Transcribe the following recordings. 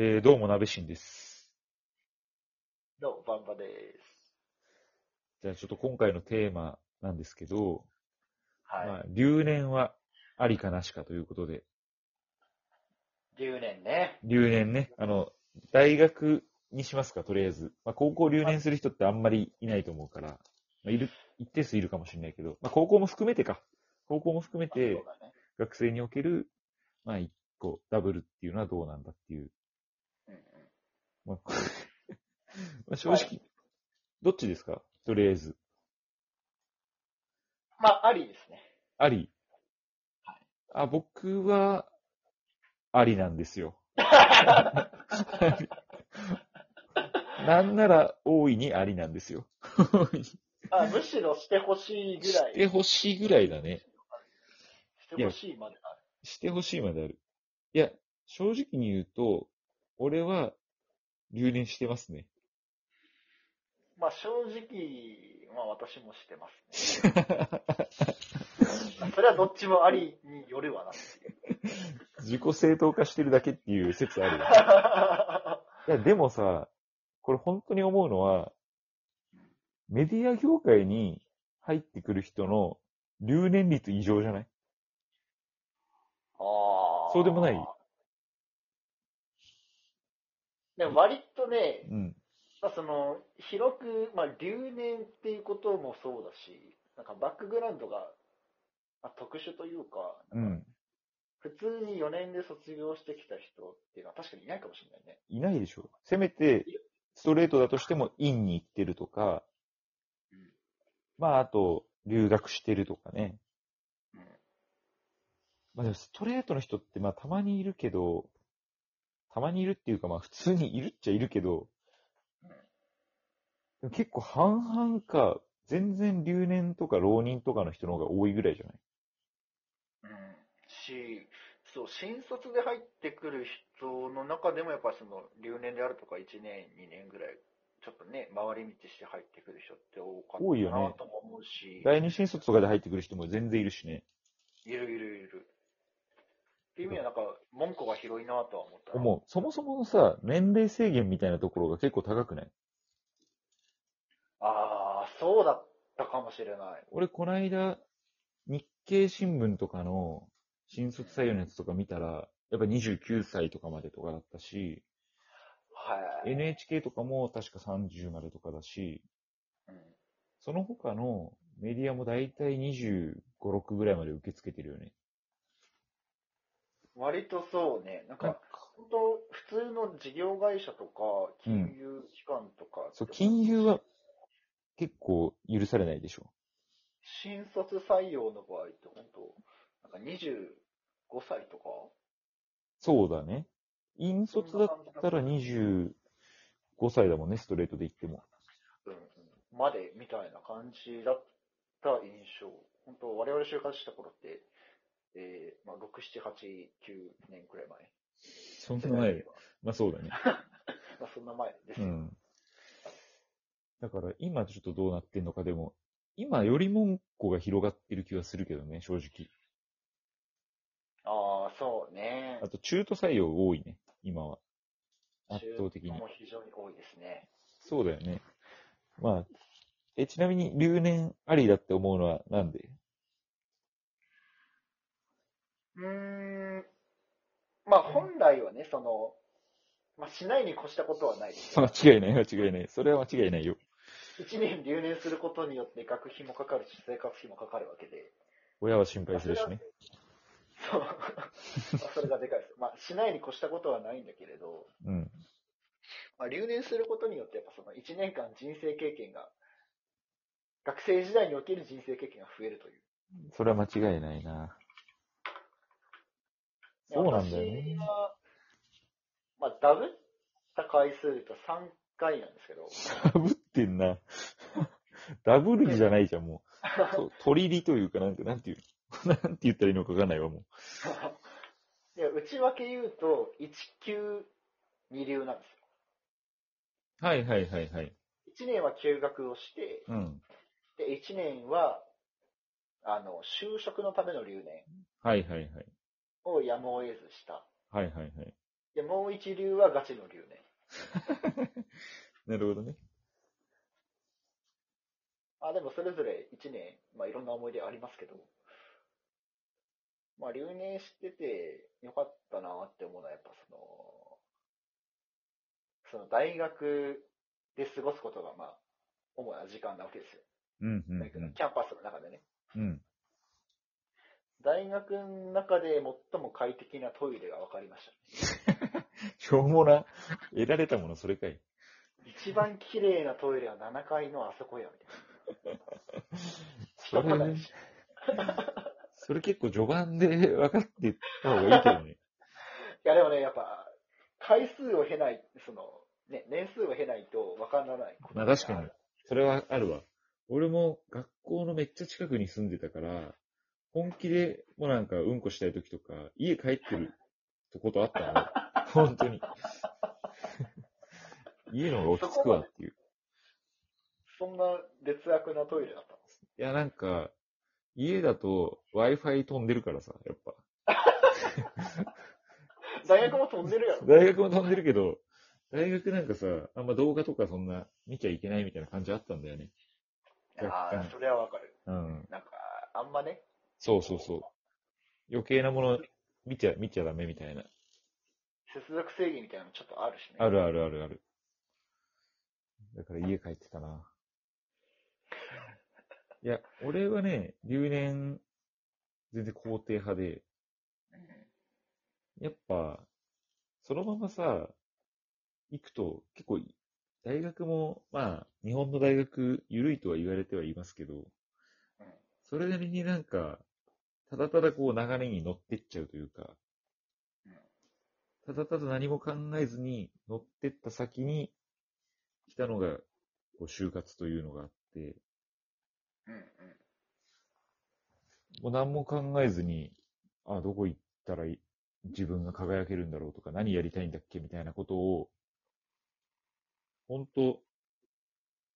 えー、どうも、なべしんです。どうも、バンバです。じゃあ、ちょっと今回のテーマなんですけど、はい。まあ、留年はありかなしかということで、10年ね。留年ね、あの、大学にしますか、とりあえず。まあ、高校留年する人ってあんまりいないと思うから、まあ、いる、一定数いるかもしれないけど、まあ、高校も含めてか。高校も含めて。学生における、まあ、一個、ダブルっていうのはどうなんだっていう。まあ、まあ正直、どっちですか？とりあえず。まあ、ありですね。あり。はいあ、僕は、ありなんですよ。なんなら、大いにありなんですよ。あむしろしてほしいぐらい。してほしいぐらいだね。してほしいまである。してほしいまである。いや、正直に言うと、俺は、留年してますね。まあ、正直、まあ、私もしてますね。それはどっちもありによるわな。自己正当化してるだけっていう説あるよ。いや、でもさ、これ本当に思うのは、メディア業界に入ってくる人の留年率異常じゃない？ああ。そうでもない？でも割とね、うん。まあ、その、広く、まあ、留年っていうこともそうだし、なんかバックグラウンドが、まあ、特殊というか、うん。普通に4年で卒業してきた人っていうのは確かにいないかもしれないね。いないでしょ。せめて、ストレートだとしても、院に行ってるとか、うんまあ、あと、留学してるとかね。うん。まあ、でもストレートの人って、まあ、たまにいるけど、たまにいるっていうか、まあ、普通にいるっちゃいるけど、うんでも結構半々か、全然留年とか浪人とかの人の方が多いぐらいじゃない？うん。し、そう、新卒で入ってくる人の中でもやっぱその留年であるとか1年、2年ぐらい、ちょっとね、回り道して入ってくる人って多かった多いよねなとも思うし、第二新卒とかで入ってくる人も全然いるしね。いるいるいる。っていう意味はなんか、門戸が広いなとは思ったな。思う。そもそものさ、年齢制限みたいなところが結構高くない？ああ、そうだったかもしれない。俺、こないだ、日経新聞とかの新卒採用のやつとか見たら、やっぱ29歳とかまでとかだったし、はい。NHK とかも確か30までとかだし、うんその他のメディアも大体25、6ぐらいまで受け付けてるよね。割とそうね、なんか、本当普通の事業会社とか、金融機関とか、そう、金融は結構許されないでしょ。新卒採用の場合って本当なんか25歳とか？そうだね。引率だったら25歳だもんね、ストレートで言っても。うんうんまでみたいな感じだった印象。本当我々就活した頃って、えー、まあ、6、7、8、9年くらい前。そんな前。まあそうだね。まあ、そんな前ですよ。うん。だから今ちょっとどうなってんのかでも、今より門戸が広がってる気はするけどね、正直。ああ、そうねあ。と中途採用多いね、今は。圧倒的に中。途も非常に多いですね。そうだよね。まあ、え、ちなみに留年ありだって思うのはなんで？うーん。まあ、本来はね、その、まあ、しないに越したことはないですよ。間違いない、間違いない。それは間違いないよ。一年留年することによって学費もかかるし、生活費もかかるわけで。親は心配するしね。そう。まあ それがでかいです。まあ、しないに越したことはないんだけれど、うん。まあ、留年することによって、やっぱその1年間人生経験が、学生時代における人生経験が増えるという。それは間違いないな。そうなんだよね私。は、まあ、ダブった回数で言うと3回なんですけど、ダブってんな。ダブルじゃないじゃん、もう。と取り入りというか、なんか、なんていうのなんて言ったらいいのかわかんないわ、もで 内訳言うと、1級2流なんですよ。う。はいはいはいはい。1年は休学をして、うん。で、1年は、あの、就職のための留年はいはいはい。をやむを得ずした。はいはいはい。で、もう一流はガチの留年。なるほどね。あ、でもそれぞれ1年、まあいろんな思い出ありますけど、まあ留年しててよかったなって思うのはやっぱその、その大学で過ごすことがまあ主な時間なわけですよ。うん、うん、大学のキャンパスの中でね。うん。うん。大学の中で最も快適なトイレが分かりました。しょうもな。得られたもの、それかい。一番綺麗なトイレは7階のあそこや、みたいな。それ人もないし。それ結構序盤で分かってた方がいいけどね。いやでもね、やっぱ、回数を経ない、その、ね、年数を経ないと分からないまあ確かに。それはあるわ。俺も学校のめっちゃ近くに住んでたから、本気でもうなんかうんこしたい時とか、家帰ってるとことあったの？本当に。家の方が落ち着くわっていう。そんな劣悪なトイレだったの？いやなんか、家だと Wi-Fi 飛んでるからさ、やっぱ。大学も飛んでるやろ。大学も飛んでるけど、大学なんかさ、あんま動画とかそんな見ちゃいけないみたいな感じあったんだよね。ああ、それはわかる。うん。なんか、あんまね、そうそうそう。余計なもの見ちゃ、見ちゃダメみたいな。接続制限みたいなのちょっとあるしね。あるあるあるある。だから家帰ってたな。いや、俺はね、留年、全然肯定派で、やっぱ、そのままさ、行くと結構、大学も、まあ、日本の大学、緩いとは言われてはいますけど、それなりになんか、ただただこう流れに乗ってっちゃうというか、ただただ何も考えずに乗ってった先に来たのが、こう就活というのがあって、もう何も考えずに、あ、どこ行ったら自分が輝けるんだろうとか、何やりたいんだっけみたいなことを、ほんと、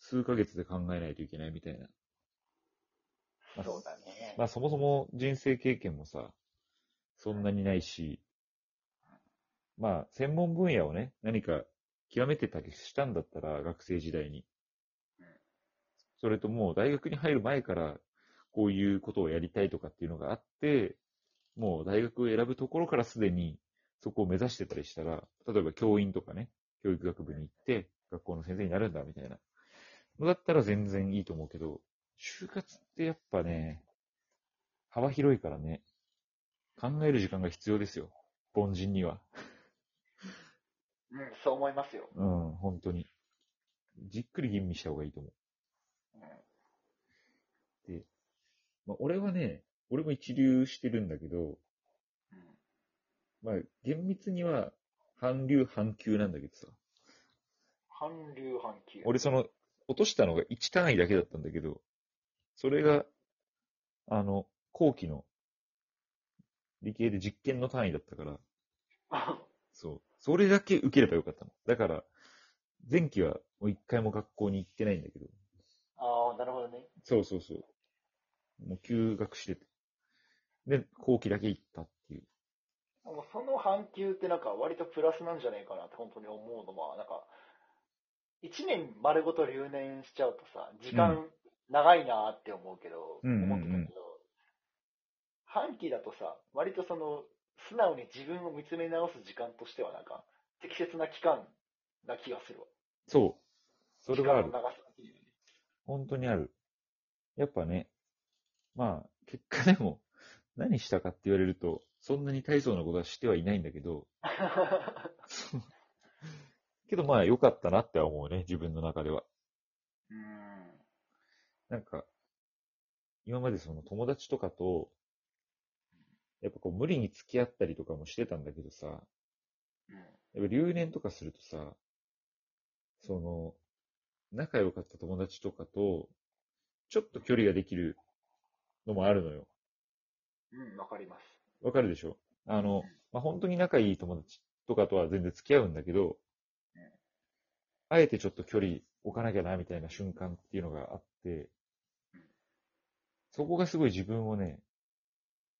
数ヶ月で考えないといけないみたいな。まあそうだね。まあそもそも人生経験もさ、そんなにないし、まあ専門分野をね、何か極めてたりしたんだったら、学生時代に。それともう大学に入る前から、こういうことをやりたいとかっていうのがあって、もう大学を選ぶところからすでにそこを目指してたりしたら、例えば教員とかね、教育学部に行って、学校の先生になるんだみたいな。のだったら全然いいと思うけど、就活ってやっぱね、幅広いからね、考える時間が必要ですよ。凡人には。うん、そう思いますよ。うん、本当に。じっくり吟味した方がいいと思う。うんで、まあ、俺はね、俺も一流してるんだけど、うんまあ、厳密には、半流半級なんだけどさ。韓流半球。俺その、落としたのが1単位だけだったんだけど、それが、あの、後期の、理系で実験の単位だったから、そう。それだけ受ければよかったの。だから、前期はもう一回も学校に行ってないんだけど、ああ、なるほどね。そうそうそう。もう休学してて。で、後期だけ行ったっていう。もうその半球ってなんか割とプラスなんじゃねえかなって本当に思うのは、なんか、一年丸ごと留年しちゃうとさ、時間長いなって思うけど、うんうんうん思ってたけど、半期だとさ、割とその、素直に自分を見つめ直す時間としてはなんか、適切な期間な気がするわ。そう。それはある時。間の長さっていうね本当にある。やっぱね、まあ、結果でも、何したかって言われると、そんなに大層なことはしてはいないんだけど、けどまあ良かったなって思うね、自分の中では。うん。なんか、今までその友達とかと、やっぱこう無理に付き合ったりとかもしてたんだけどさ、うん。やっぱ留年とかするとさ、その、仲良かった友達とかと、ちょっと距離ができるのもあるのよ。うん、わかります。わかるでしょ？あの、まあ、本当に仲いい友達とかとは全然付き合うんだけどうん、あえてちょっと距離置かなきゃなみたいな瞬間っていうのがあってうん、そこがすごい自分をね、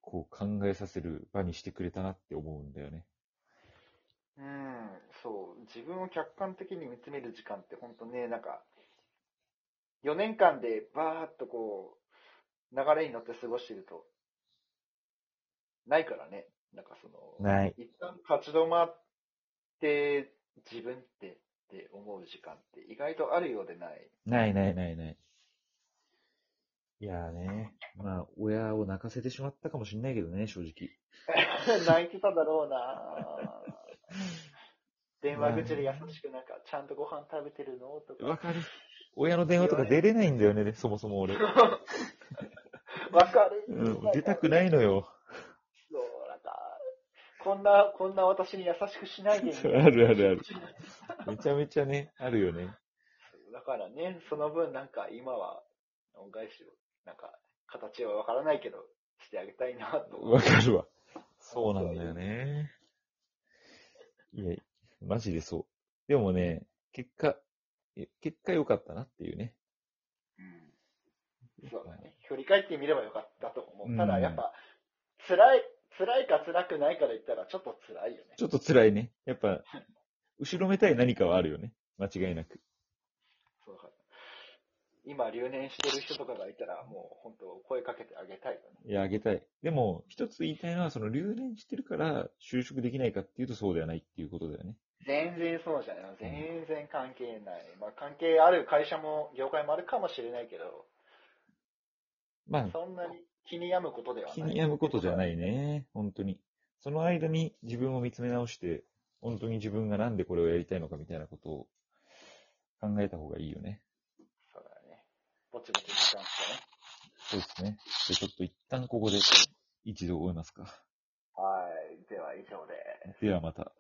こう考えさせる場にしてくれたなって思うんだよね。うん。そう、自分を客観的に見つめる時間って本当ね、なんか、4年間でバーっとこう、流れに乗って過ごしてると、ないからね。なんかその、ない。一旦立ち止まって自分ってって思う時間って意外とあるようでない。ないないないない。いやーね、まあ、親を泣かせてしまったかもしれないけどね、正直。泣いてただろうな 電話口で優しくなんか、ちゃんとご飯食べてるの？とか。わかる。親の電話とか出れないんだよね、そもそも俺。わかる。うん、出たくないのよ。そう、なんか、こんな、こんな私に優しくしないでそうあるあるある。めちゃめちゃね、あるよね。だからね、その分なんか今は、恩返しを、なんか、形はわからないけど、してあげたいなと。わかるわ。そうなんだよね。いや、マジでそう。でもね、結果、え結果良かったなっていうね。うん。そうだね。振り返ってみればよかったと思うんう。ただやっぱ、辛い、辛いか辛くないかで言ったらちょっと辛いよね。ちょっと辛いね。やっぱ、後ろめたい何かはあるよね。間違いなく。今留年してる人とかがいたら、もう本当声かけてあげたいよね。いや、あげたい。でも、一つ言いたいのは、その留年してるから就職できないかっていうとそうではないっていうことだよね。全然そうじゃない。全然関係ない。まあ関係ある会社も、業界もあるかもしれないけど、まあ、そんなに気に病むことではない。気に病むことじゃないね。本当に。その間に自分を見つめ直して、本当に自分がなんでこれをやりたいのかみたいなことを考えた方がいいよね。ぼちぼち時間してね。そうですね。で、ちょっと一旦ここで一度終えますか。はい。では以上で。ではまた。